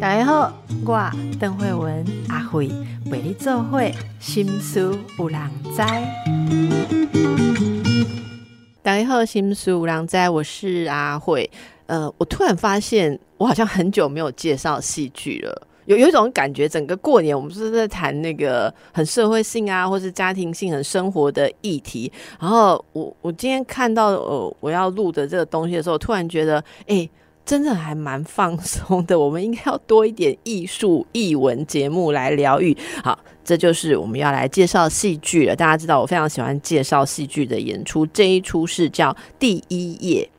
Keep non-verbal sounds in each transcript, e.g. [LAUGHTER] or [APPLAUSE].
大家好，我邓慧文阿慧为你做会心思有人知。大家好，心思有人知，我是阿慧。呃，我突然发现，我好像很久没有介绍戏剧了。有有一种感觉，整个过年我们是在谈那个很社会性啊，或是家庭性、很生活的议题。然后我我今天看到呃我要录的这个东西的时候，突然觉得，哎，真的还蛮放松的。我们应该要多一点艺术、艺文节目来疗愈。好，这就是我们要来介绍戏剧了。大家知道，我非常喜欢介绍戏剧的演出。这一出是叫《第一页》，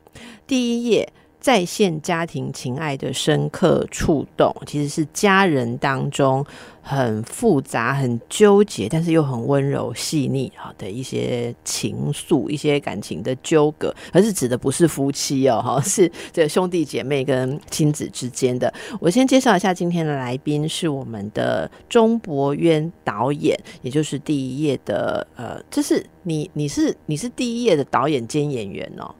第一页。再现家庭情爱的深刻触动，其实是家人当中很复杂、很纠结，但是又很温柔细腻哈的一些情愫、一些感情的纠葛，而是指的不是夫妻哦，哈，[LAUGHS] 是这兄弟姐妹跟亲子之间的。我先介绍一下今天的来宾，是我们的钟博渊导演，也就是第一页的呃，这是你你是你是第一页的导演兼演员哦。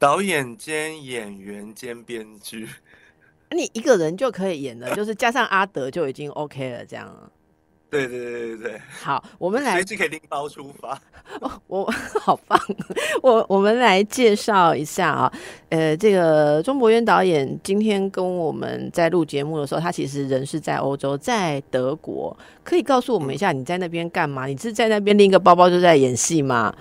导演兼演员兼编剧，[LAUGHS] 你一个人就可以演了，就是加上阿德就已经 OK 了，这样。[LAUGHS] 对对对对对。好，我们来随时可以拎包出发。[LAUGHS] 我好棒！我我们来介绍一下啊，呃，这个钟博渊导演今天跟我们在录节目的时候，他其实人是在欧洲，在德国。可以告诉我们一下，你在那边干嘛？你是在那边拎个包包就在演戏吗？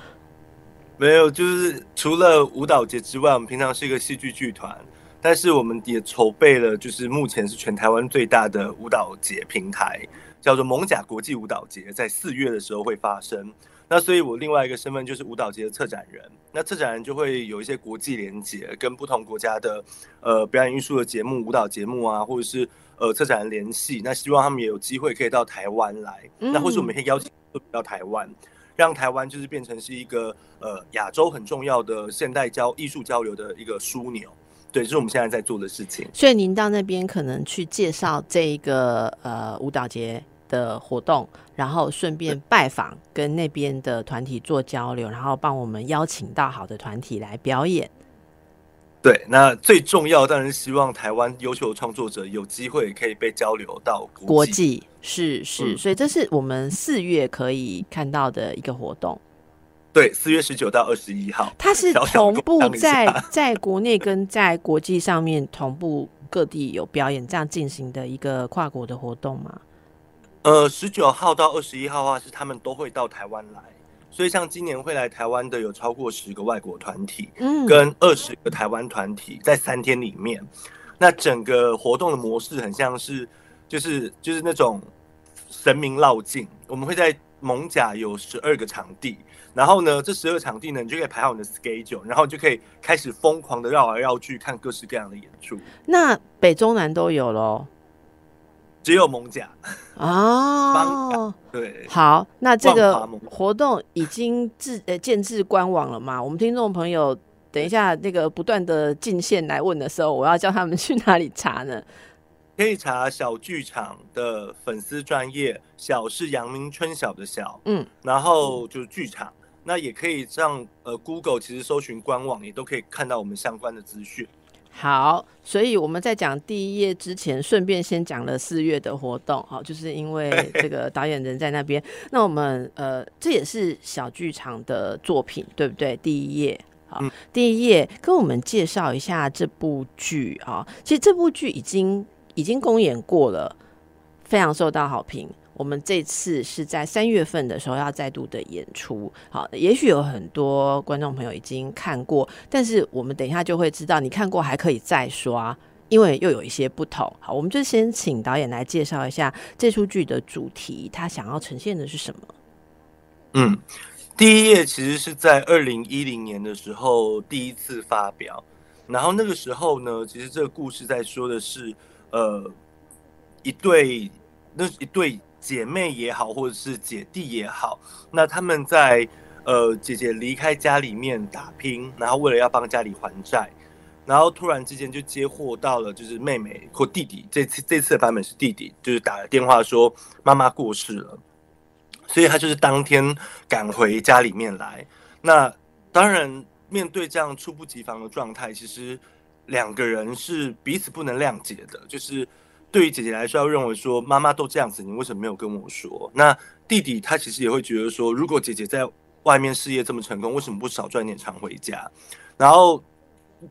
没有，就是除了舞蹈节之外，我们平常是一个戏剧剧团，但是我们也筹备了，就是目前是全台湾最大的舞蹈节平台，叫做蒙甲国际舞蹈节，在四月的时候会发生。那所以我另外一个身份就是舞蹈节的策展人，那策展人就会有一些国际连接，跟不同国家的呃表演艺术的节目、舞蹈节目啊，或者是呃策展人联系，那希望他们也有机会可以到台湾来，那或是我们可以邀请到台湾。让台湾就是变成是一个呃亚洲很重要的现代交艺术交流的一个枢纽，对，这是我们现在在做的事情。所以您到那边可能去介绍这一个呃舞蹈节的活动，然后顺便拜访跟那边的团体做交流，然后帮我们邀请到好的团体来表演。对，那最重要当然是希望台湾优秀的创作者有机会可以被交流到国际，是是，所以这是我们四月可以看到的一个活动。对，四月十九到二十一号，它是同步在在国内跟在国际上面同步各地有表演这样进行的一个跨国的活动吗？呃，十九号到二十一号的话，是他们都会到台湾来。所以，像今年会来台湾的有超过十个外国团体，嗯，跟二十个台湾团体，在三天里面，那整个活动的模式很像是，就是就是那种神明绕境。我们会在蒙甲有十二个场地，然后呢，这十二个场地呢，你就可以排好你的 schedule，然后就可以开始疯狂的绕来绕去看各式各样的演出。那北中南都有喽。只有蒙甲。哦，对，好，那这个活动已经自呃建制官网了吗？我们听众朋友，等一下那个不断的进线来问的时候，我要叫他们去哪里查呢？可以查小剧场的粉丝专业，小是阳明春晓的小，嗯，然后就是剧场，那也可以上呃 Google，其实搜寻官网也都可以看到我们相关的资讯。好，所以我们在讲第一页之前，顺便先讲了四月的活动。好，就是因为 [LAUGHS] 这个导演人在那边，那我们呃，这也是小剧场的作品，对不对？第一页，好，第一页跟我们介绍一下这部剧啊。其实这部剧已经已经公演过了，非常受到好评。我们这次是在三月份的时候要再度的演出，好，也许有很多观众朋友已经看过，但是我们等一下就会知道，你看过还可以再刷，因为又有一些不同。好，我们就先请导演来介绍一下这出剧的主题，他想要呈现的是什么？嗯，第一页其实是在二零一零年的时候第一次发表，然后那个时候呢，其实这个故事在说的是，呃，一对那一对。姐妹也好，或者是姐弟也好，那他们在呃姐姐离开家里面打拼，然后为了要帮家里还债，然后突然之间就接获到了，就是妹妹或弟弟，这次这次的版本是弟弟，就是打了电话说妈妈过世了，所以他就是当天赶回家里面来。那当然面对这样猝不及防的状态，其实两个人是彼此不能谅解的，就是对于姐姐来说，要认为说妈妈都这样子，你为什么没有跟我说？那弟弟他其实也会觉得说，如果姐姐在外面事业这么成功，为什么不少赚点常回家？然后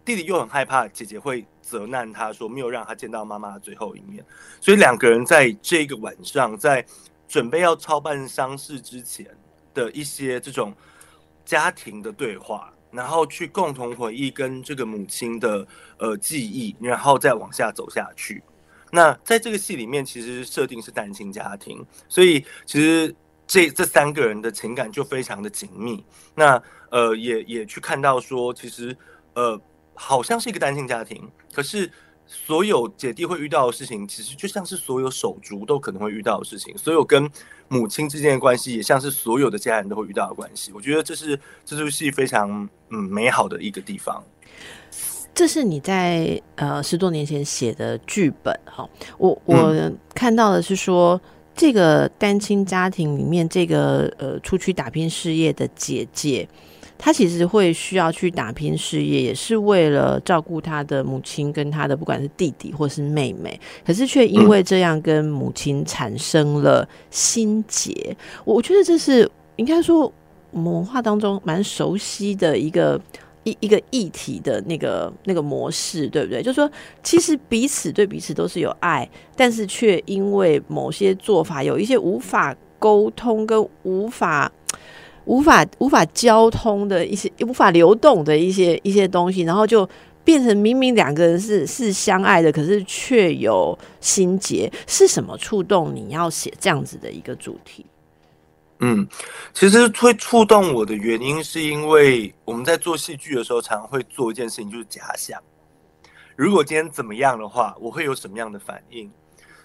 弟弟又很害怕姐姐会责难他说没有让他见到妈妈的最后一面，所以两个人在这个晚上，在准备要操办丧事之前的一些这种家庭的对话。然后去共同回忆跟这个母亲的呃记忆，然后再往下走下去。那在这个戏里面，其实设定是单亲家庭，所以其实这这三个人的情感就非常的紧密。那呃也也去看到说，其实呃好像是一个单亲家庭，可是。所有姐弟会遇到的事情，其实就像是所有手足都可能会遇到的事情。所有跟母亲之间的关系，也像是所有的家人都会遇到的关系。我觉得这是这出戏非常嗯美好的一个地方。这是你在呃十多年前写的剧本哈。我我看到的是说，这个单亲家庭里面，这个呃出去打拼事业的姐姐。她其实会需要去打拼事业，也是为了照顾她的母亲跟她的不管是弟弟或是妹妹，可是却因为这样跟母亲产生了心结。我觉得这是应该说我们文化当中蛮熟悉的一个一一个议题的那个那个模式，对不对？就是说其实彼此对彼此都是有爱，但是却因为某些做法有一些无法沟通跟无法。无法无法交通的一些，无法流动的一些一些东西，然后就变成明明两个人是是相爱的，可是却有心结。是什么触动你要写这样子的一个主题？嗯，其实会触动我的原因，是因为我们在做戏剧的时候，常常会做一件事情，就是假想，如果今天怎么样的话，我会有什么样的反应？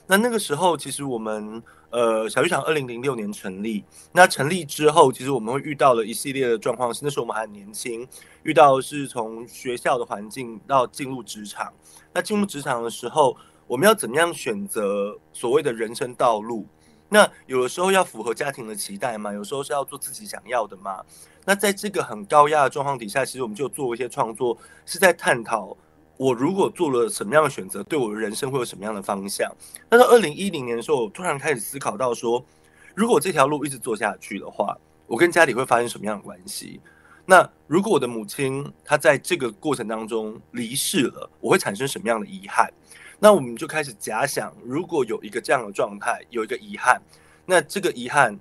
那那个时候，其实我们。呃，小剧场二零零六年成立。那成立之后，其实我们会遇到了一系列的状况。是那时候我们还很年轻，遇到是从学校的环境到进入职场。那进入职场的时候，我们要怎么样选择所谓的人生道路？那有的时候要符合家庭的期待嘛？有时候是要做自己想要的嘛？那在这个很高压的状况底下，其实我们就做一些创作，是在探讨。我如果做了什么样的选择，对我的人生会有什么样的方向？那到二零一零年的时候，我突然开始思考到说，如果这条路一直做下去的话，我跟家里会发生什么样的关系？那如果我的母亲她在这个过程当中离世了，我会产生什么样的遗憾？那我们就开始假想，如果有一个这样的状态，有一个遗憾，那这个遗憾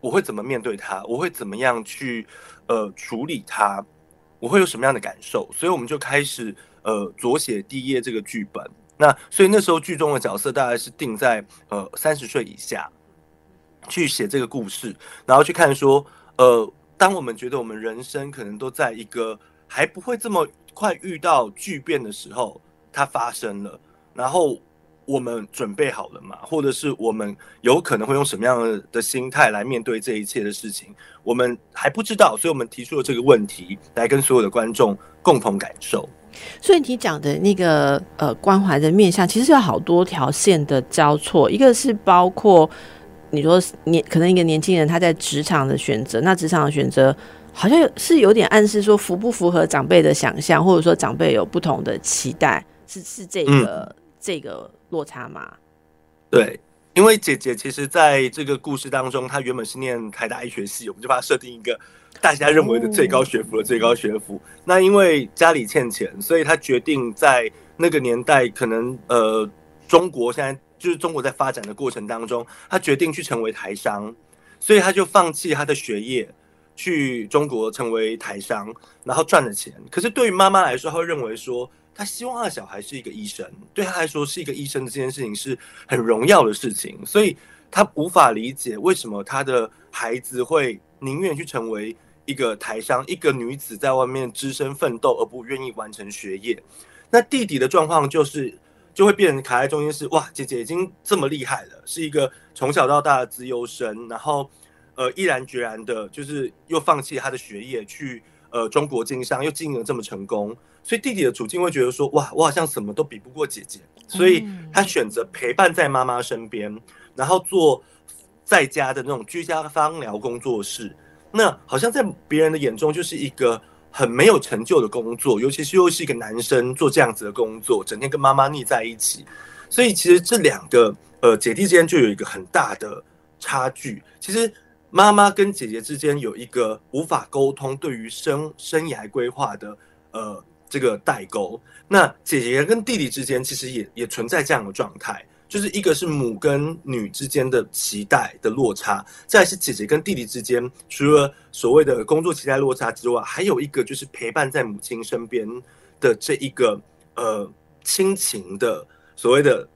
我会怎么面对它？我会怎么样去呃处理它？我会有什么样的感受？所以我们就开始。呃，左写第一页这个剧本，那所以那时候剧中的角色大概是定在呃三十岁以下，去写这个故事，然后去看说，呃，当我们觉得我们人生可能都在一个还不会这么快遇到巨变的时候，它发生了，然后我们准备好了嘛？或者是我们有可能会用什么样的的心态来面对这一切的事情？我们还不知道，所以我们提出了这个问题，来跟所有的观众共同感受。所以你讲的那个呃关怀的面向，其实有好多条线的交错。一个是包括你说年可能一个年轻人他在职场的选择，那职场的选择好像有是有点暗示说符不符合长辈的想象，或者说长辈有不同的期待，是是这个这个落差吗？对。因为姐姐其实在这个故事当中，她原本是念台大医学系，我们就把她设定一个大家认为的最高学府的最高学府。那因为家里欠钱，所以她决定在那个年代，可能呃，中国现在就是中国在发展的过程当中，她决定去成为台商，所以她就放弃她的学业，去中国成为台商，然后赚了钱。可是对于妈妈来说，她会认为说。他希望他的小孩是一个医生，对他来说是一个医生的这件事情是很荣耀的事情，所以他无法理解为什么他的孩子会宁愿去成为一个台商，一个女子在外面只身奋斗，而不愿意完成学业。那弟弟的状况就是就会变成卡在中间，是哇，姐姐已经这么厉害了，是一个从小到大的资优生，然后呃毅然决然的，就是又放弃他的学业去呃中国经商，又经营的这么成功。所以弟弟的处境会觉得说，哇，我好像什么都比不过姐姐，所以他选择陪伴在妈妈身边，然后做在家的那种居家芳疗工作室。那好像在别人的眼中就是一个很没有成就的工作，尤其是又是一个男生做这样子的工作，整天跟妈妈腻在一起，所以其实这两个呃姐弟之间就有一个很大的差距。其实妈妈跟姐姐之间有一个无法沟通，对于生生涯规划的呃这个代沟。那姐姐跟弟弟之间其实也也存在这样的状态。就是一个是母跟女之间的期待的落差，再是姐姐跟弟弟之间，除了所谓的工作期待落差之外，还有一个就是陪伴在母亲身边的这一个呃亲情的所谓的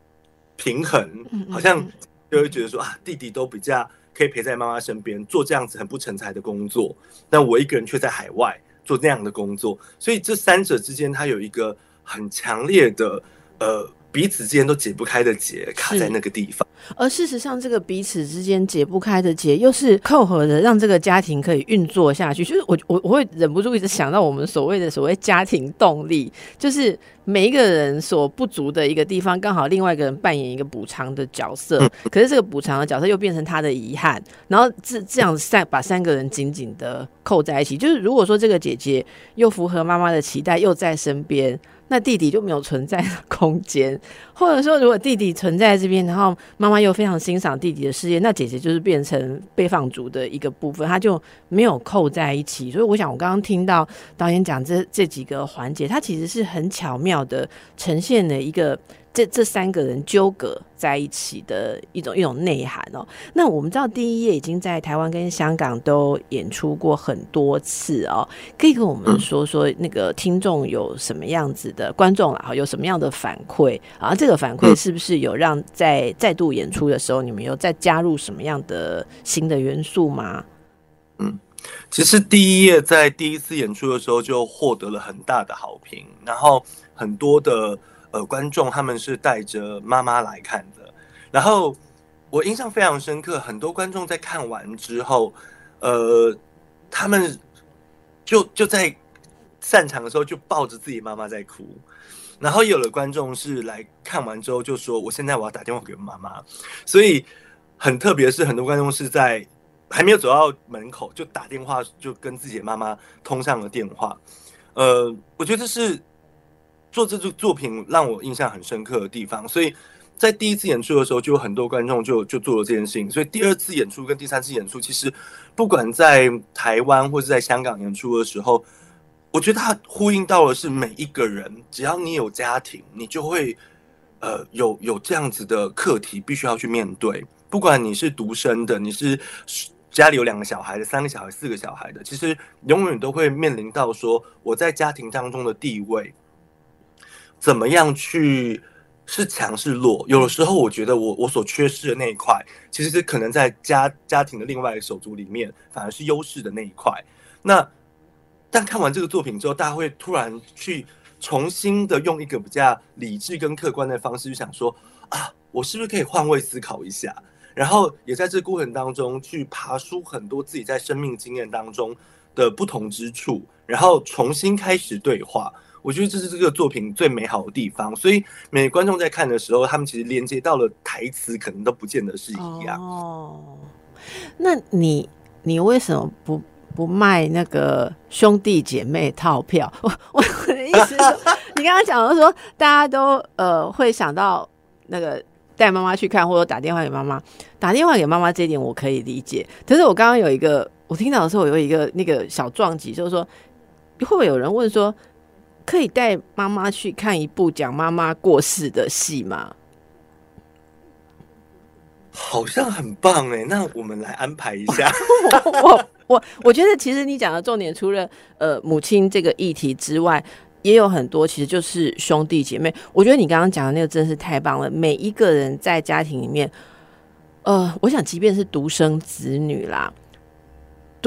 平衡，好像就会觉得说啊，弟弟都比较可以陪在妈妈身边做这样子很不成才的工作，但我一个人却在海外做那样的工作，所以这三者之间，它有一个很强烈的呃。彼此之间都解不开的结，卡在那个地方。而事实上，这个彼此之间解不开的结，又是扣合的，让这个家庭可以运作下去。就是我我我会忍不住一直想到我们所谓的所谓家庭动力，就是每一个人所不足的一个地方，刚好另外一个人扮演一个补偿的角色。可是这个补偿的角色又变成他的遗憾，然后这这样三把三个人紧紧的扣在一起。就是如果说这个姐姐又符合妈妈的期待，又在身边。那弟弟就没有存在的 [LAUGHS] 空间，或者说，如果弟弟存在这边，然后妈妈又非常欣赏弟弟的事业，那姐姐就是变成被放逐的一个部分，他就没有扣在一起。所以，我想我刚刚听到导演讲这这几个环节，他其实是很巧妙的呈现了一个。这这三个人纠葛在一起的一种一种内涵哦。那我们知道第一页已经在台湾跟香港都演出过很多次哦，可以跟我们 [CLEARS THROAT] 说说那个听众有什么样子的观众啊，有什么样的反馈啊？这个反馈是不是有让在再度演出的时候，你们有再加入什么样的新的元素吗？嗯，其实第一页在第一次演出的时候就获得了很大的好评，然后很多的。呃，观众他们是带着妈妈来看的，然后我印象非常深刻，很多观众在看完之后，呃，他们就就在散场的时候就抱着自己妈妈在哭，然后有的观众是来看完之后就说：“我现在我要打电话给妈妈。”所以很特别是，很多观众是在还没有走到门口就打电话，就跟自己的妈妈通上了电话。呃，我觉得是。做这部作品让我印象很深刻的地方，所以在第一次演出的时候，就有很多观众就就做了这件事情。所以第二次演出跟第三次演出，其实不管在台湾或是在香港演出的时候，我觉得它呼应到的是每一个人，只要你有家庭，你就会呃有有这样子的课题必须要去面对。不管你是独生的，你是家里有两个小孩的、三个小孩、四个小孩的，其实永远都会面临到说我在家庭当中的地位。怎么样去是强是弱？有的时候，我觉得我我所缺失的那一块，其实是可能在家家庭的另外一个手足里面，反而是优势的那一块。那但看完这个作品之后，大家会突然去重新的用一个比较理智跟客观的方式去想说啊，我是不是可以换位思考一下？然后也在这过程当中去爬出很多自己在生命经验当中的不同之处，然后重新开始对话。我觉得这是这个作品最美好的地方，所以每观众在看的时候，他们其实连接到了台词，可能都不见得是一样。哦，那你你为什么不不卖那个兄弟姐妹套票？[LAUGHS] 我我我的意思是，你刚刚讲的说大家都呃会想到那个带妈妈去看，或者打电话给妈妈，打电话给妈妈这一点我可以理解。可是我刚刚有一个我听到的时候，我有一个那个小撞击，就是说会不会有人问说？可以带妈妈去看一部讲妈妈过世的戏吗？好像很棒哎，那我们来安排一下。[LAUGHS] 我我我觉得，其实你讲的重点，除了呃母亲这个议题之外，也有很多，其实就是兄弟姐妹。我觉得你刚刚讲的那个真是太棒了。每一个人在家庭里面，呃，我想，即便是独生子女啦。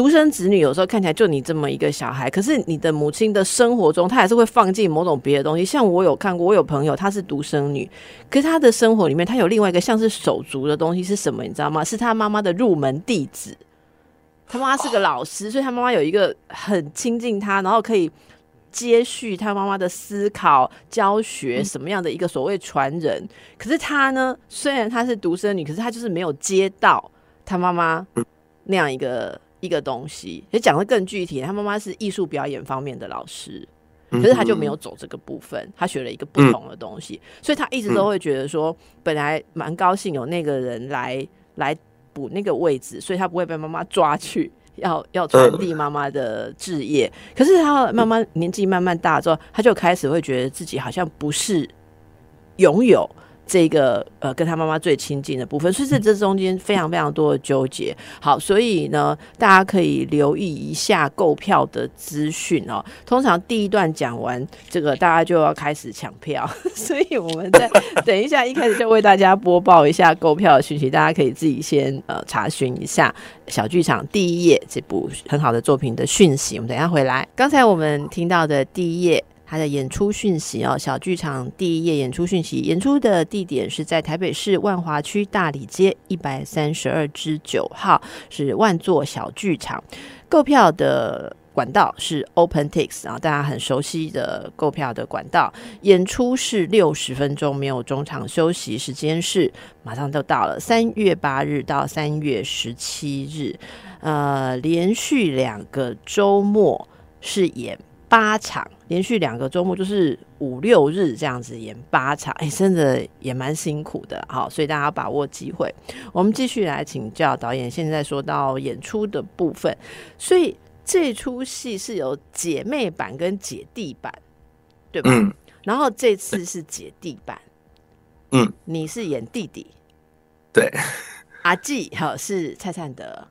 独生子女有时候看起来就你这么一个小孩，可是你的母亲的生活中，她还是会放进某种别的东西。像我有看过，我有朋友她是独生女，可是她的生活里面，她有另外一个像是手足的东西是什么？你知道吗？是她妈妈的入门弟子。她妈妈是个老师，所以她妈妈有一个很亲近她，然后可以接续她妈妈的思考、教学什么样的一个所谓传人。可是她呢，虽然她是独生女，可是她就是没有接到她妈妈那样一个。一个东西，也讲的更具体。他妈妈是艺术表演方面的老师，可是他就没有走这个部分，他学了一个不同的东西，所以他一直都会觉得说，本来蛮高兴有那个人来来补那个位置，所以他不会被妈妈抓去。要要传递妈妈的志业，可是他慢慢年纪慢慢大之后，他就开始会觉得自己好像不是拥有。这个呃，跟他妈妈最亲近的部分，所以这这中间非常非常多的纠结。好，所以呢，大家可以留意一下购票的资讯哦。通常第一段讲完这个，大家就要开始抢票，[LAUGHS] 所以我们在 [LAUGHS] 等一下，一开始就为大家播报一下购票的讯息，大家可以自己先呃查询一下小剧场第一页这部很好的作品的讯息。我们等下回来，刚才我们听到的第一页。他的演出讯息哦，小剧场第一页演出讯息，演出的地点是在台北市万华区大理街一百三十二之九号，是万座小剧场。购票的管道是 OpenTix 啊，大家很熟悉的购票的管道。演出是六十分钟，没有中场休息，时间是马上就到了三月八日到三月十七日，呃，连续两个周末是演。八场连续两个周末就是五六日这样子演八场，哎，真的也蛮辛苦的，好，所以大家把握机会。我们继续来请教导演。现在说到演出的部分，所以这出戏是有姐妹版跟姐弟版，对吧？嗯。然后这次是姐弟版，嗯，你是演弟弟，对。阿纪好是蔡灿德。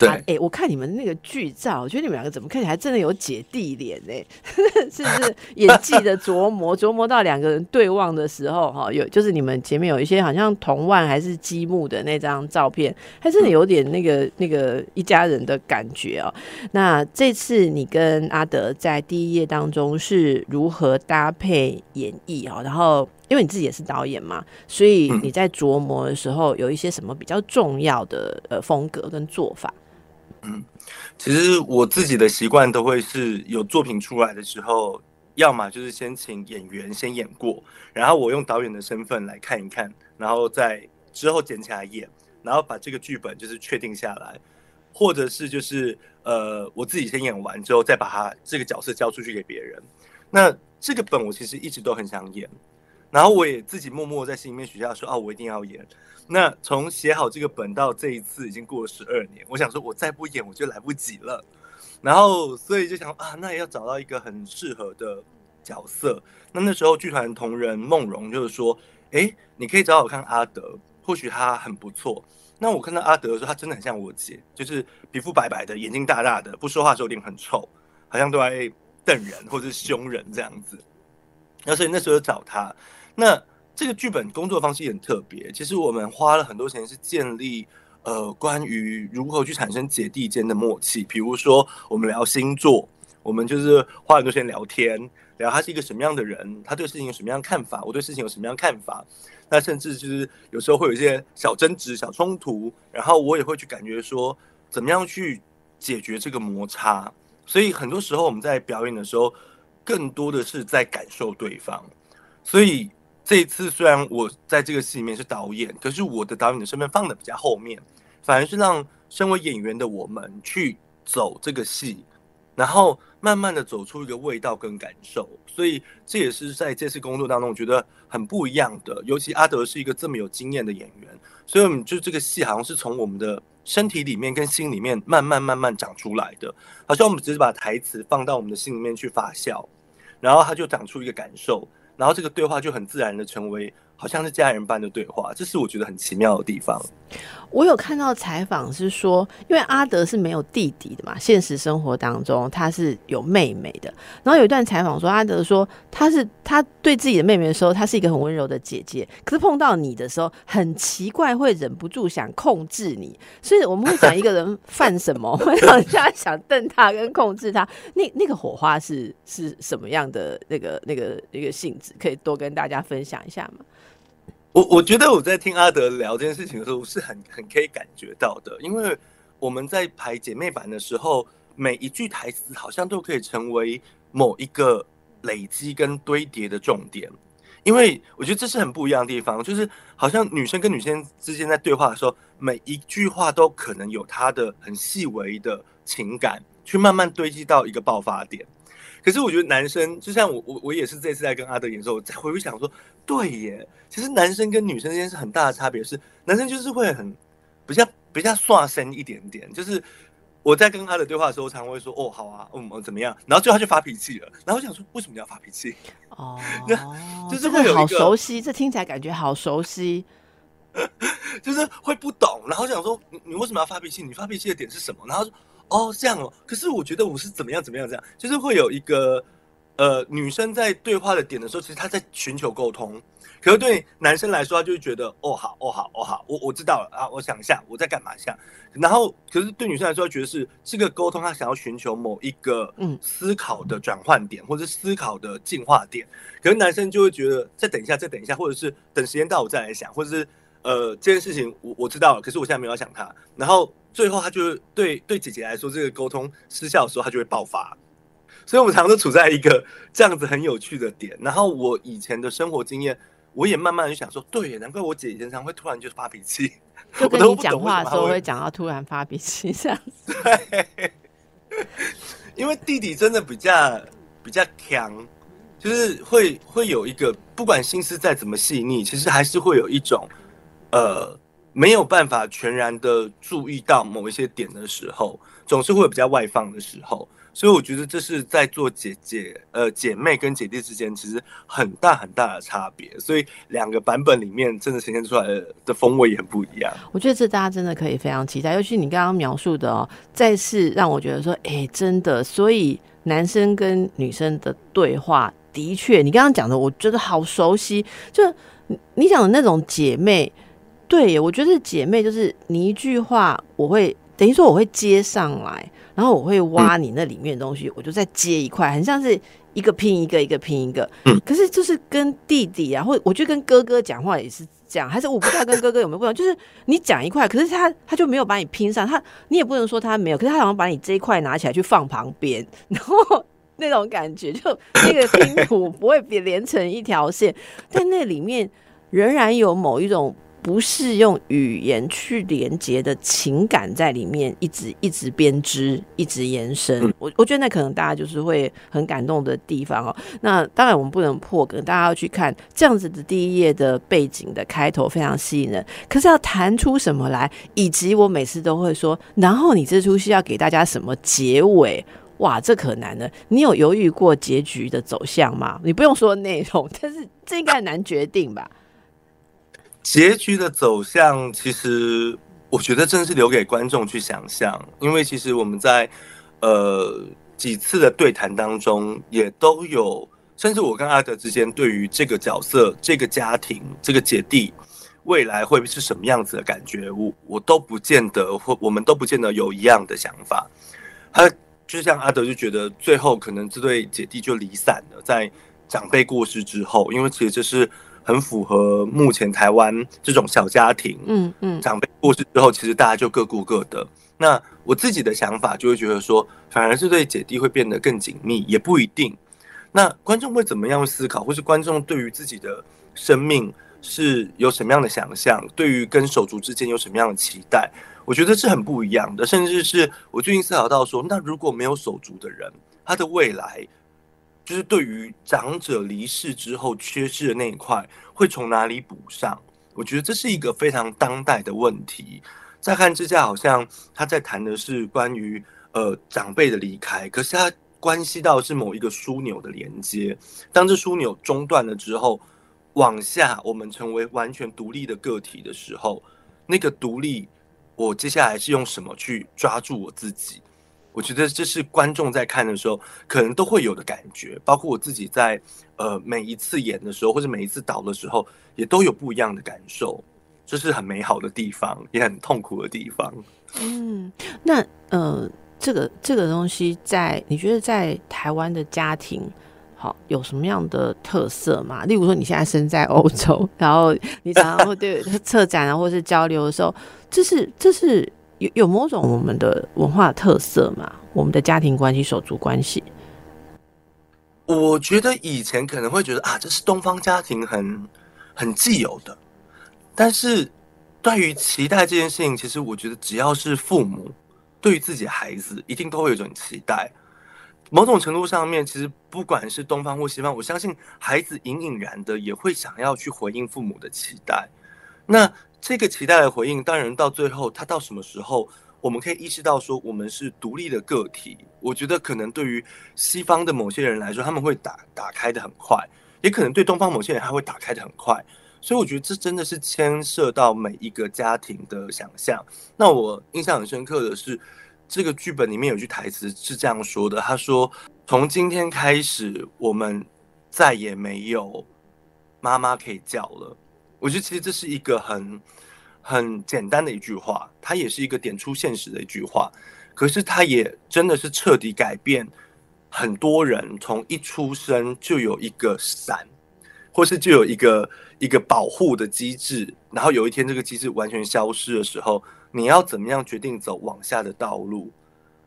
对，哎，我看你们那个剧照，我觉得你们两个怎么看起来真的有姐弟脸呢？[LAUGHS] 是不是 [LAUGHS] 演技的琢磨，琢磨到两个人对望的时候，哈，有就是你们前面有一些好像同腕还是积木的那张照片，还真的有点那个那个一家人的感觉哦。那这次你跟阿德在第一页当中是如何搭配演绎哦？然后。因为你自己也是导演嘛，所以你在琢磨的时候有一些什么比较重要的呃风格跟做法？嗯，其实我自己的习惯都会是有作品出来的时候，要么就是先请演员先演过，然后我用导演的身份来看一看，然后再之后剪起来演，然后把这个剧本就是确定下来，或者是就是呃我自己先演完之后，再把他这个角色交出去给别人。那这个本我其实一直都很想演。然后我也自己默默在心里面许下说啊，我一定要演。那从写好这个本到这一次已经过了十二年，我想说我再不演我就来不及了。然后所以就想啊，那也要找到一个很适合的角色。那那时候剧团同仁梦荣就是说，哎，你可以找找看阿德，或许他很不错。那我看到阿德的时候，他真的很像我姐，就是皮肤白白的，眼睛大大的，不说话的时候脸很臭，好像都在瞪人或者是凶人这样子。那所以那时候找他。那这个剧本工作方式也很特别。其实我们花了很多钱，是建立呃关于如何去产生姐弟间的默契。比如说，我们聊星座，我们就是花很多时间聊天，聊他是一个什么样的人，他对事情有什么样看法，我对事情有什么样看法。那甚至就是有时候会有一些小争执、小冲突，然后我也会去感觉说，怎么样去解决这个摩擦。所以很多时候我们在表演的时候，更多的是在感受对方。所以。这一次虽然我在这个戏里面是导演，可是我的导演的身份放的比较后面，反而是让身为演员的我们去走这个戏，然后慢慢的走出一个味道跟感受。所以这也是在这次工作当中，我觉得很不一样的。尤其阿德是一个这么有经验的演员，所以我们就这个戏好像是从我们的身体里面跟心里面慢慢慢慢长出来的，好像我们只是把台词放到我们的心里面去发酵，然后它就长出一个感受。然后这个对话就很自然的成为好像是家人般的对话，这是我觉得很奇妙的地方。我有看到采访是说，因为阿德是没有弟弟的嘛，现实生活当中他是有妹妹的。然后有一段采访说，阿德说他是他对自己的妹妹的时候，他是一个很温柔的姐姐，可是碰到你的时候，很奇怪会忍不住想控制你。所以我们会讲一个人犯什么，[LAUGHS] 会让人家想瞪他跟控制他。那那个火花是是什么样的那个那个一个性质，可以多跟大家分享一下吗？我我觉得我在听阿德聊这件事情的时候，是很很可以感觉到的，因为我们在排姐妹版的时候，每一句台词好像都可以成为某一个累积跟堆叠的重点，因为我觉得这是很不一样的地方，就是好像女生跟女生之间在对话的时候，每一句话都可能有她的很细微的情感，去慢慢堆积到一个爆发点。可是我觉得男生，就像我我我也是这次在跟阿德演的时候，再回想说，对耶，其实男生跟女生之间是很大的差别，是男生就是会很比较比较刷身一点点，就是我在跟他的对话的时候，常会说哦好啊，嗯怎么样，然后最后他就发脾气了，然后我想说为什么要发脾气？哦，[LAUGHS] 就是会有好熟悉，这听起来感觉好熟悉，[LAUGHS] 就是会不懂，然后想说你你为什么要发脾气？你发脾气的点是什么？然后说。哦，这样哦。可是我觉得我是怎么样怎么样这样，就是会有一个呃女生在对话的点的时候，其实她在寻求沟通。可是对男生来说，他就会觉得哦好哦好哦好，我我知道了啊，我想一下我在干嘛下。然后可是对女生来说，觉得是这个沟通，她想要寻求某一个嗯思考的转换点，或者思考的进化点。可是男生就会觉得再等一下，再等一下，或者是等时间到我再来想，或者是呃这件事情我我知道了，可是我现在没有想他。然后。最后，他就对对姐姐来说，这个沟通失效的时候，他就会爆发。所以，我们常常都处在一个这样子很有趣的点。然后，我以前的生活经验，我也慢慢就想说，对，难怪我姐经常会突然就发脾气，就跟 [LAUGHS] 你讲话的时候会讲到突然发脾气这样子。[LAUGHS] 对，因为弟弟真的比较比较强，就是会会有一个，不管心思再怎么细腻，其实还是会有一种呃。没有办法全然的注意到某一些点的时候，总是会有比较外放的时候，所以我觉得这是在做姐姐呃姐妹跟姐弟之间其实很大很大的差别，所以两个版本里面真的呈现出来的风味也很不一样。我觉得这大家真的可以非常期待，尤其你刚刚描述的哦，再次让我觉得说，哎，真的，所以男生跟女生的对话的确，你刚刚讲的，我觉得好熟悉，就你讲的那种姐妹。对，我觉得姐妹就是你一句话，我会等于说我会接上来，然后我会挖你那里面的东西，我就再接一块，很像是一个拼一个，一个拼一个。嗯，可是就是跟弟弟啊，或我觉得跟哥哥讲话也是这样，还是我不知道跟哥哥有没有不同，就是你讲一块，可是他他就没有把你拼上，他你也不能说他没有，可是他好像把你这一块拿起来去放旁边，[LAUGHS] 然后那种感觉就那个拼图不会连成一条线，但那里面仍然有某一种。不是用语言去连接的情感在里面，一直一直编织，一直延伸。我我觉得那可能大家就是会很感动的地方哦。那当然我们不能破梗，大家要去看这样子的第一页的背景的开头非常吸引人。可是要谈出什么来，以及我每次都会说，然后你这出戏要给大家什么结尾？哇，这可难了。你有犹豫过结局的走向吗？你不用说内容，[LAUGHS] 但是这应该很难决定吧？结局的走向，其实我觉得真的是留给观众去想象，因为其实我们在呃几次的对谈当中，也都有，甚至我跟阿德之间对于这个角色、这个家庭、这个姐弟未来会是什么样子的感觉，我我都不见得，或我们都不见得有一样的想法。他就像阿德就觉得，最后可能这对姐弟就离散了，在长辈过世之后，因为其实这是。很符合目前台湾这种小家庭，嗯嗯，长辈过世之后，其实大家就各顾各的。那我自己的想法就会觉得说，反而是对姐弟会变得更紧密，也不一定。那观众会怎么样思考，或是观众对于自己的生命是有什么样的想象，对于跟手足之间有什么样的期待，我觉得是很不一样的。甚至是我最近思考到说，那如果没有手足的人，他的未来。就是对于长者离世之后缺失的那一块，会从哪里补上？我觉得这是一个非常当代的问题。乍看之下，好像他在谈的是关于呃长辈的离开，可是他关系到是某一个枢纽的连接。当这枢纽中断了之后，往下我们成为完全独立的个体的时候，那个独立，我接下来是用什么去抓住我自己？我觉得这是观众在看的时候可能都会有的感觉，包括我自己在呃每一次演的时候，或者每一次导的时候，也都有不一样的感受。这是很美好的地方，也很痛苦的地方。嗯，那呃，这个这个东西在你觉得在台湾的家庭，好有什么样的特色吗？例如说你现在身在欧洲，然后你常常会对策展啊，或是交流的时候，这是这是。有有某种我们的文化特色嘛？我们的家庭关系、手足关系，我觉得以前可能会觉得啊，这是东方家庭很很既有的，但是对于期待这件事情，其实我觉得只要是父母对于自己孩子，一定都会有一种期待。某种程度上面，其实不管是东方或西方，我相信孩子隐隐然的也会想要去回应父母的期待。那这个期待的回应，当然到最后，他到什么时候？我们可以意识到说，我们是独立的个体。我觉得可能对于西方的某些人来说，他们会打打开的很快，也可能对东方某些人他会打开的很快。所以我觉得这真的是牵涉到每一个家庭的想象。那我印象很深刻的是，这个剧本里面有句台词是这样说的：“他说，从今天开始，我们再也没有妈妈可以叫了。”我觉得其实这是一个很。很简单的一句话，它也是一个点出现实的一句话，可是它也真的是彻底改变很多人从一出生就有一个伞，或是就有一个一个保护的机制，然后有一天这个机制完全消失的时候，你要怎么样决定走往下的道路？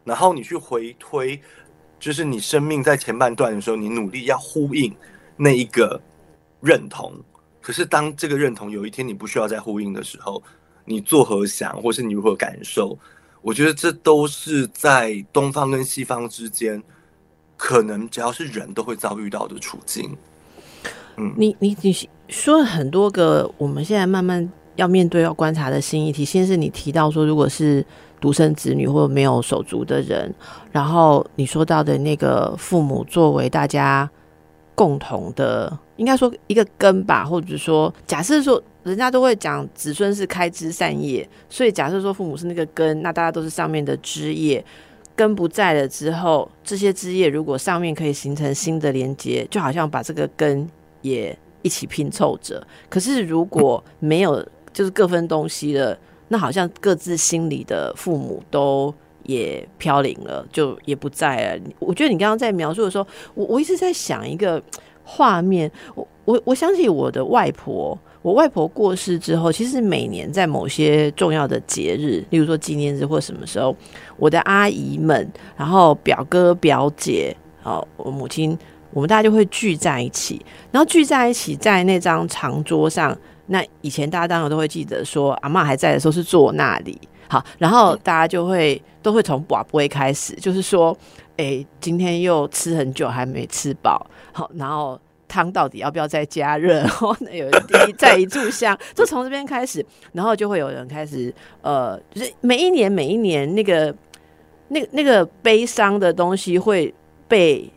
然后你去回推，就是你生命在前半段的时候，你努力要呼应那一个认同。可是，当这个认同有一天你不需要再呼应的时候，你作何想，或是你如何感受？我觉得这都是在东方跟西方之间，可能只要是人都会遭遇到的处境。嗯，你你你说了很多个我们现在慢慢要面对、要观察的新议题。先是你提到说，如果是独生子女或者没有手足的人，然后你说到的那个父母作为大家。共同的，应该说一个根吧，或者说，假设说人家都会讲子孙是开枝散叶，所以假设说父母是那个根，那大家都是上面的枝叶，根不在了之后，这些枝叶如果上面可以形成新的连接，就好像把这个根也一起拼凑着。可是如果没有，就是各分东西了，那好像各自心里的父母都。也飘零了，就也不在了。我觉得你刚刚在描述的时候，我我一直在想一个画面。我我我想起我的外婆，我外婆过世之后，其实每年在某些重要的节日，例如说纪念日或什么时候，我的阿姨们，然后表哥表姐，哦，我母亲，我们大家就会聚在一起，然后聚在一起在那张长桌上。那以前大家当然都会记得说，阿妈还在的时候是坐那里。好，然后大家就会都会从寡不会开始，就是说，哎，今天又吃很久还没吃饱，好，然后汤到底要不要再加热？[LAUGHS] 然后有第一再一炷香，就从这边开始，然后就会有人开始，呃，就是每一年每一年那个那那个悲伤的东西会被。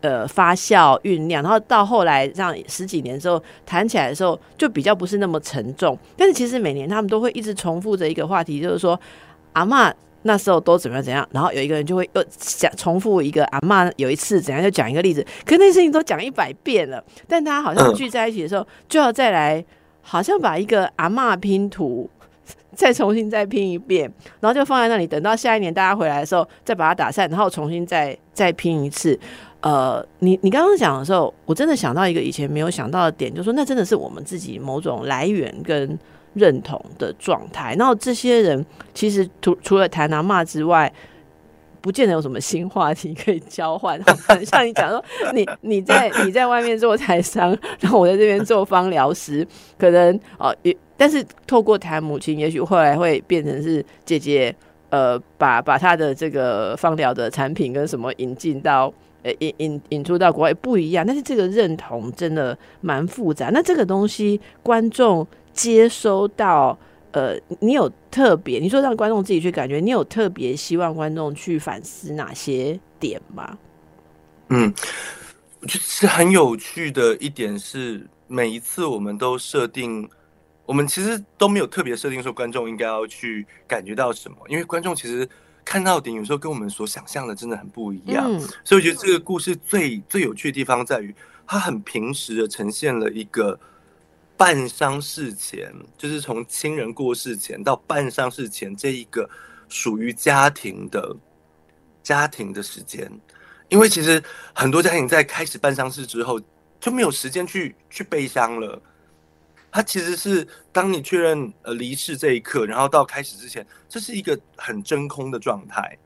呃，发酵酝酿，然后到后来让十几年之后谈起来的时候，就比较不是那么沉重。但是其实每年他们都会一直重复着一个话题，就是说阿妈那时候都怎么样怎样。然后有一个人就会又讲重复一个阿妈有一次怎样，就讲一个例子。可那事情都讲一百遍了，但大家好像聚在一起的时候，就要再来，好像把一个阿妈拼图再重新再拼一遍，然后就放在那里，等到下一年大家回来的时候，再把它打散，然后重新再再拼一次。呃，你你刚刚讲的时候，我真的想到一个以前没有想到的点，就是说那真的是我们自己某种来源跟认同的状态。然后这些人其实除除了谈拿骂之外，不见得有什么新话题可以交换。像你讲说，你 [LAUGHS] 你在你在外面做台商，然后我在这边做芳疗师，可能哦也，但是透过谈母亲，也许后来会变成是姐姐，呃，把把她的这个芳疗的产品跟什么引进到。呃，引引引出到国外不一样，但是这个认同真的蛮复杂。那这个东西观众接收到，呃，你有特别你说让观众自己去感觉，你有特别希望观众去反思哪些点吗？嗯，我觉得是很有趣的一点是，每一次我们都设定，我们其实都没有特别设定说观众应该要去感觉到什么，因为观众其实。看到点有时候跟我们所想象的真的很不一样，所以我觉得这个故事最最有趣的地方在于，它很平实的呈现了一个办丧事前，就是从亲人过世前到办丧事前这一个属于家庭的家庭的时间，因为其实很多家庭在开始办丧事之后就没有时间去去悲伤了。它其实是当你确认呃离世这一刻，然后到开始之前，这是一个很真空的状态。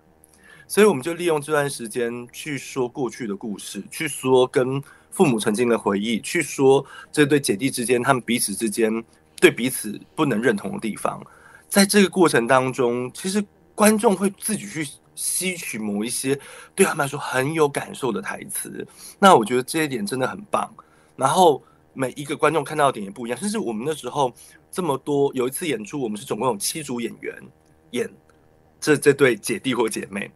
所以我们就利用这段时间去说过去的故事，去说跟父母曾经的回忆，去说这对姐弟之间他们彼此之间对彼此不能认同的地方。在这个过程当中，其实观众会自己去吸取某一些对他们来说很有感受的台词。那我觉得这一点真的很棒。然后每一个观众看到的点也不一样，甚至我们那时候这么多，有一次演出，我们是总共有七组演员演这这对姐弟或姐妹。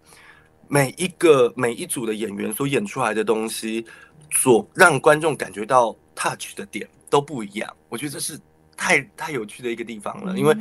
每一个每一组的演员所演出来的东西，所让观众感觉到 touch 的点都不一样。我觉得这是太太有趣的一个地方了，因为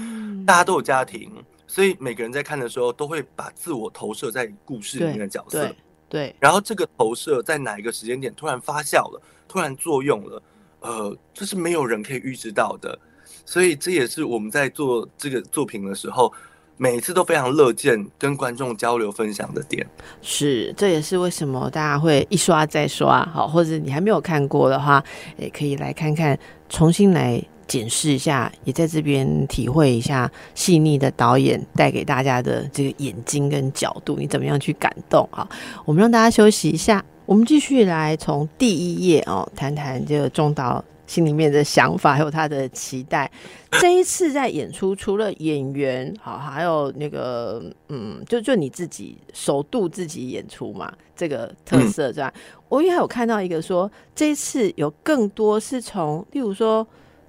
大家都有家庭，所以每个人在看的时候都会把自我投射在故事里面的角色。对，然后这个投射在哪一个时间点突然发酵了，突然作用了，呃，这是没有人可以预知到的。所以这也是我们在做这个作品的时候。每次都非常乐见跟观众交流分享的点，是这也是为什么大家会一刷再刷，好，或者你还没有看过的话，也可以来看看，重新来检视一下，也在这边体会一下细腻的导演带给大家的这个眼睛跟角度，你怎么样去感动啊？我们让大家休息一下，我们继续来从第一页哦，谈谈这个中岛。心里面的想法还有他的期待，这一次在演出，除了演员好，还有那个嗯，就就你自己首度自己演出嘛，这个特色这样。我也有看到一个说，这一次有更多是从，例如说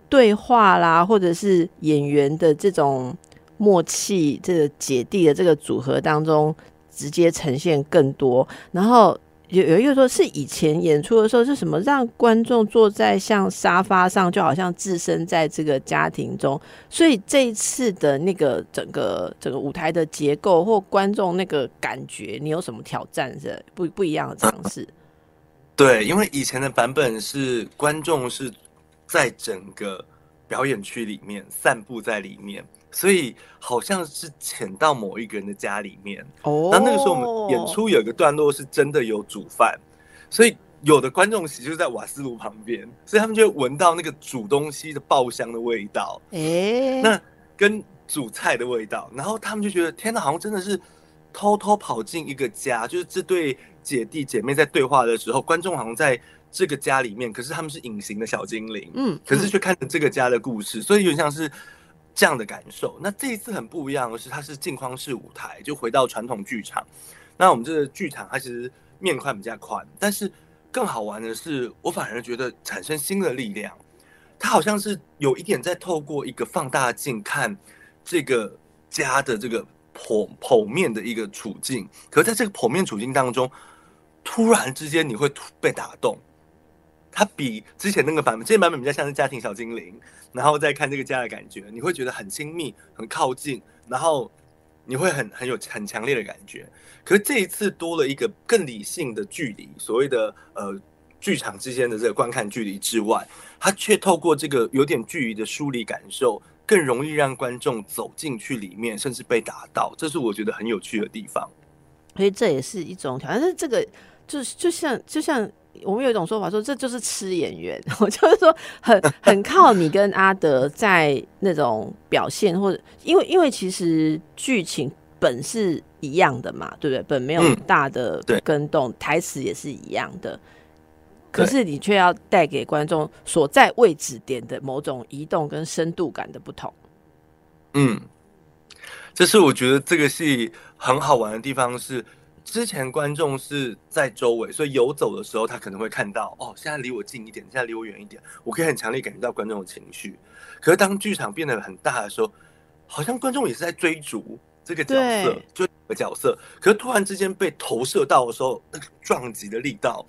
对话啦，或者是演员的这种默契，这个姐弟的这个组合当中，直接呈现更多，然后。有有一个说是以前演出的时候是什么让观众坐在像沙发上，就好像置身在这个家庭中。所以这一次的那个整个整个舞台的结构或观众那个感觉，你有什么挑战是不不一样的尝试？[COUGHS] 对，因为以前的版本是观众是在整个表演区里面散步在里面。所以好像是潜到某一个人的家里面。哦。那那个时候我们演出有一个段落是真的有煮饭，所以有的观众席就是在瓦斯炉旁边，所以他们就会闻到那个煮东西的爆香的味道。哎。那跟煮菜的味道，然后他们就觉得天哪，好像真的是偷偷跑进一个家，就是这对姐弟姐妹在对话的时候，观众好像在这个家里面，可是他们是隐形的小精灵。嗯。可是却看着这个家的故事，所以有点像是。这样的感受，那这一次很不一样的是，它是镜框式舞台，就回到传统剧场。那我们这个剧场，它其实面宽比较宽，但是更好玩的是，我反而觉得产生新的力量。它好像是有一点在透过一个放大镜看这个家的这个剖剖面的一个处境，可在这个剖面处境当中，突然之间你会被打动。它比之前那个版本，之前版本比较像是家庭小精灵，然后再看这个家的感觉，你会觉得很亲密、很靠近，然后你会很很有很强烈的感觉。可是这一次多了一个更理性的距离，所谓的呃剧场之间的这个观看距离之外，它却透过这个有点距离的疏离感受，更容易让观众走进去里面，甚至被打到。这是我觉得很有趣的地方。所以这也是一种挑战，但是这个就是就像就像。我们有一种说法说，这就是吃演员，[LAUGHS] 我就是说很很靠你跟阿德在那种表现，或者因为因为其实剧情本是一样的嘛，对不对？本没有大的跟动，台词也是一样的，可是你却要带给观众所在位置点的某种移动跟深度感的不同。嗯，这是我觉得这个戏很好玩的地方是。之前观众是在周围，所以游走的时候，他可能会看到哦，现在离我近一点，现在离我远一点，我可以很强烈感觉到观众的情绪。可是当剧场变得很大的时候，好像观众也是在追逐这个角色，追个角色。可是突然之间被投射到的时候，那个撞击的力道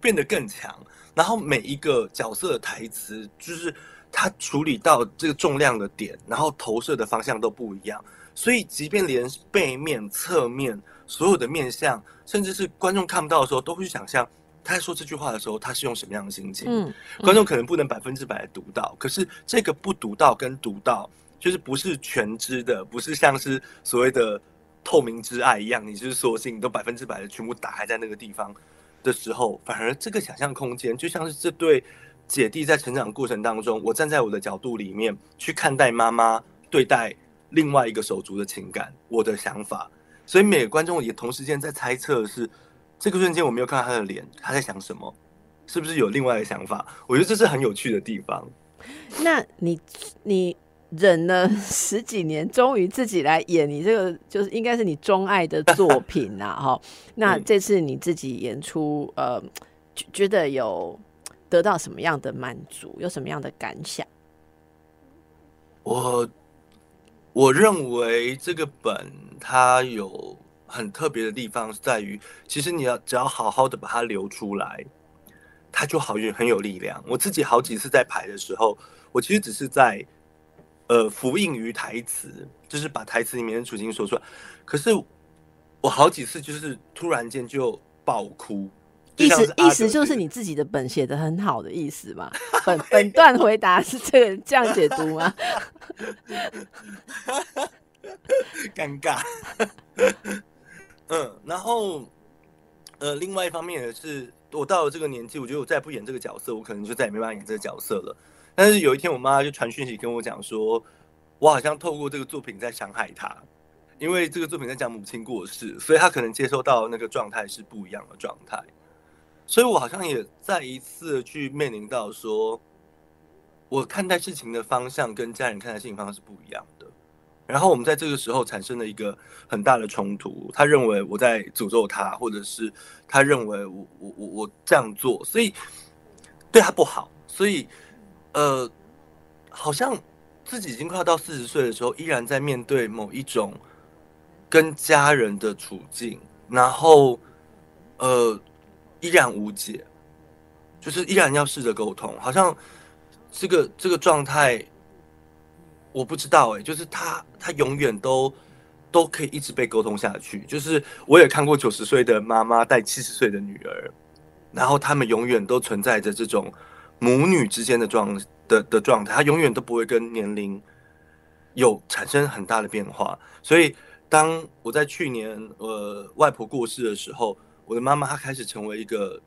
变得更强，然后每一个角色的台词，就是他处理到这个重量的点，然后投射的方向都不一样。所以，即便连背面、侧面。所有的面相，甚至是观众看不到的时候，都会去想象他在说这句话的时候，他是用什么样的心情。嗯，观众可能不能百分之百的读到，可是这个不读到跟读到，就是不是全知的，不是像是所谓的透明之爱一样，你就是所有事情都百分之百的全部打开在那个地方的时候，反而这个想象空间，就像是这对姐弟在成长过程当中，我站在我的角度里面去看待妈妈对待另外一个手足的情感，我的想法。所以每个观众也同时间在猜测是这个瞬间我没有看到他的脸，他在想什么，是不是有另外的想法？我觉得这是很有趣的地方。那你你忍了 [LAUGHS] 十几年，终于自己来演你这个，就是应该是你钟爱的作品啊，哈。[LAUGHS] 那这次你自己演出，呃，觉得有得到什么样的满足，有什么样的感想？我我认为这个本它有很特别的地方，在于其实你要只要好好的把它留出来。它就好有很有力量。我自己好几次在排的时候，我其实只是在呃复印于台词，就是把台词里面的处境说出来。可是我好几次就是突然间就爆哭，意思意思就是你自己的本写的很好的意思嘛？[LAUGHS] 本本段回答是这个这样解读吗？[LAUGHS] 尴尬。嗯，然后呃，另外一方面也是。我到了这个年纪，我觉得我再不演这个角色，我可能就再也没办法演这个角色了。但是有一天，我妈就传讯息跟我讲说，我好像透过这个作品在伤害她，因为这个作品在讲母亲过世，所以她可能接收到那个状态是不一样的状态。所以我好像也再一次去面临到说，我看待事情的方向跟家人看待事情方向是不一样的。然后我们在这个时候产生了一个很大的冲突。他认为我在诅咒他，或者是他认为我我我我这样做，所以对他不好。所以呃，好像自己已经快要到四十岁的时候，依然在面对某一种跟家人的处境，然后呃依然无解，就是依然要试着沟通。好像这个这个状态。我不知道哎，就是他，他永远都都可以一直被沟通下去。就是我也看过九十岁的妈妈带七十岁的女儿，然后他们永远都存在着这种母女之间的状的的状态，他永远都不会跟年龄有产生很大的变化。所以当我在去年呃外婆过世的时候，我的妈妈她开始成为一个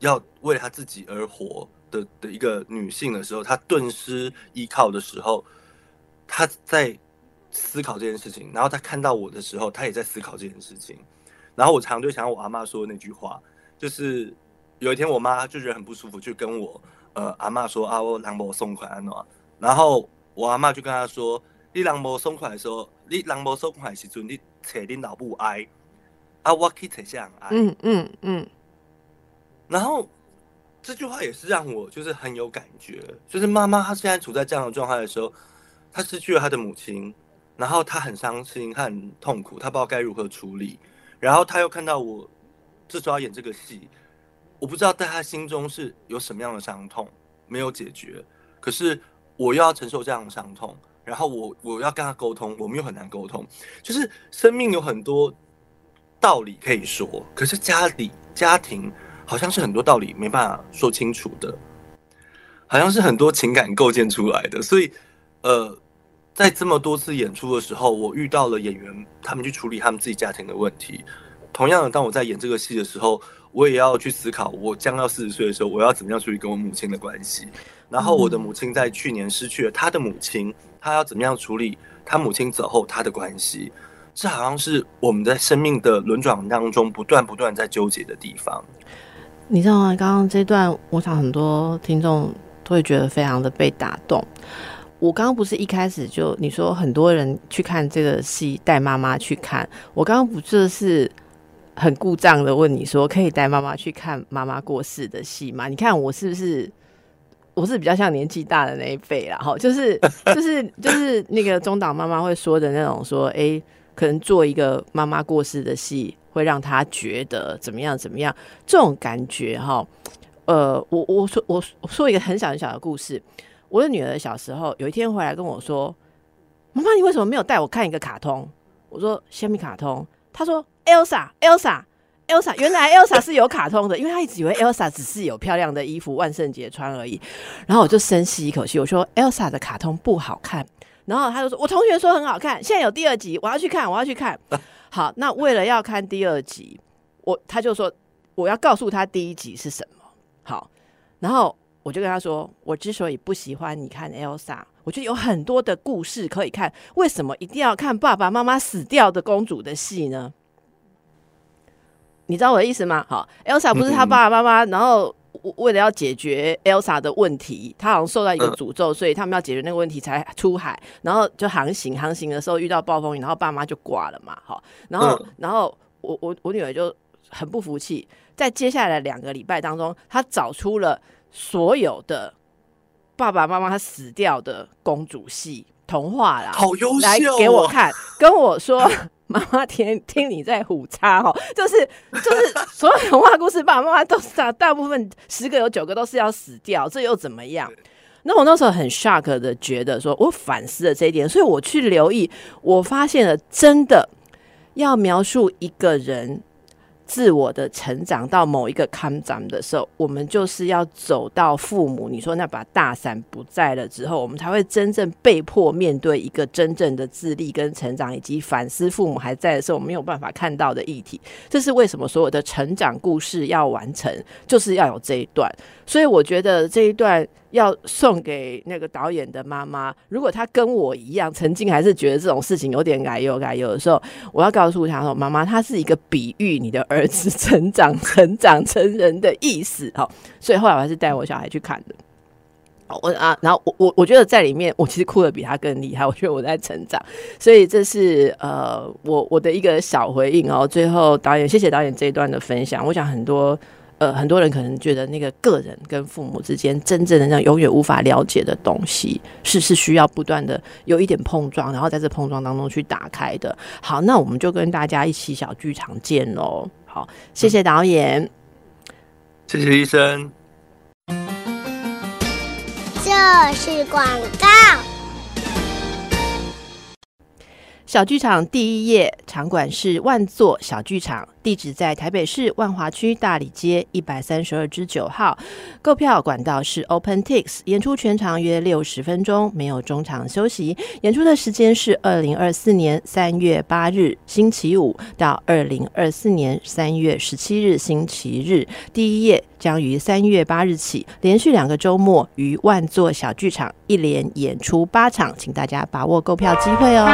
要为她自己而活的的一个女性的时候，她顿失依靠的时候。她在思考这件事情，然后她看到我的时候，她也在思考这件事情。然后我常常就想到我阿妈说的那句话，就是有一天我妈就觉得很不舒服，就跟我呃阿妈说啊，我狼魔送款安诺。然后我阿妈就跟她说，你狼魔送款的时候，你狼魔送款时阵，你扯你老母哀啊，我可以扯下哀。嗯嗯嗯。然后这句话也是让我就是很有感觉，就是妈妈她现在处在这样的状态的时候。她失去了她的母亲，然后她很伤心，她很痛苦，她不知道该如何处理。然后她又看到我这时候要演这个戏，我不知道在她心中是有什么样的伤痛没有解决。可是我又要承受这样的伤痛，然后我我要跟她沟通，我们又很难沟通。就是生命有很多道理可以说，可是家里家庭好像是很多道理没办法说清楚的，好像是很多情感构建出来的，所以。呃，在这么多次演出的时候，我遇到了演员，他们去处理他们自己家庭的问题。同样的，当我在演这个戏的时候，我也要去思考，我将要四十岁的时候，我要怎么样处理跟我母亲的关系。然后，我的母亲在去年失去了她的母亲，她要怎么样处理她母亲走后她的关系？这好像是我们在生命的轮转当中不断不断在纠结的地方。你知道吗？刚刚这段，我想很多听众都会觉得非常的被打动。我刚刚不是一开始就你说很多人去看这个戏，带妈妈去看。我刚刚不就是很故障的问你说，可以带妈妈去看妈妈过世的戏吗？你看我是不是我是比较像年纪大的那一辈啦？哈，就是就是就是那个中岛妈妈会说的那种说，哎，可能做一个妈妈过世的戏，会让她觉得怎么样怎么样？这种感觉哈，呃，我我说我说一个很小很小的故事。我的女儿小时候有一天回来跟我说：“妈妈，你为什么没有带我看一个卡通？”我说：“虾米卡通？”她说：“Elsa，Elsa，Elsa。”原来 Elsa 是有卡通的，因为她一直以为 Elsa 只是有漂亮的衣服万圣节穿而已。然后我就深吸一口气，我说：“Elsa 的卡通不好看。”然后他就说：“我同学说很好看，现在有第二集，我要去看，我要去看。[LAUGHS] ”好，那为了要看第二集，我他就说我要告诉他第一集是什么。好，然后。我就跟他说，我之所以不喜欢你看 Elsa，我觉得有很多的故事可以看。为什么一定要看爸爸妈妈死掉的公主的戏呢？你知道我的意思吗？好，Elsa 不是他爸爸妈妈，然后为了要解决 Elsa 的问题，他好像受到一个诅咒，所以他们要解决那个问题才出海，然后就航行，航行的时候遇到暴风雨，然后爸妈就挂了嘛。好，然后然后我我我女儿就很不服气，在接下来的两个礼拜当中，她找出了所有的爸爸妈妈死掉的公主戏童话啦，好优秀，来给我看，跟我说。妈妈听听你在胡插哈，就是就是所有童话故事，爸爸妈妈都是大大部分十个有九个都是要死掉，这又怎么样？那我那时候很 shock 的觉得说，我反思了这一点，所以我去留意，我发现了真的要描述一个人。自我的成长到某一个康长的时候，我们就是要走到父母你说那把大伞不在了之后，我们才会真正被迫面对一个真正的自立跟成长，以及反思父母还在的时候我没有办法看到的议题。这是为什么所有的成长故事要完成，就是要有这一段。所以我觉得这一段。要送给那个导演的妈妈，如果她跟我一样，曾经还是觉得这种事情有点改有改，有的时候我要告诉她说：“妈妈，它是一个比喻你的儿子成长、成长成人的意思。”哦，所以后来我还是带我小孩去看的。我啊，然后我我我觉得在里面，我其实哭的比他更厉害。我觉得我在成长，所以这是呃，我我的一个小回应哦。最后导演，谢谢导演这一段的分享。我想很多。呃，很多人可能觉得那个个人跟父母之间真正的那永远无法了解的东西，是是需要不断的有一点碰撞，然后在这碰撞当中去打开的。好，那我们就跟大家一起小剧场见喽。好，谢谢导演，谢谢医生，这是广告。小剧场第一页，场馆是万座小剧场，地址在台北市万华区大理街一百三十二之九号。购票管道是 OpenTix，演出全长约六十分钟，没有中场休息。演出的时间是二零二四年三月八日星期五到二零二四年三月十七日星期日。第一页将于三月八日起，连续两个周末于万座小剧场一连演出八场，请大家把握购票机会哦。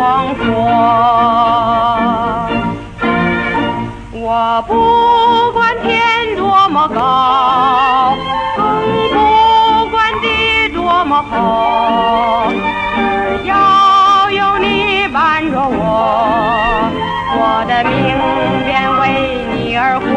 去闯祸。我不管天多么高，更不管地多么厚，只要有你伴着我，我的命便为你而活。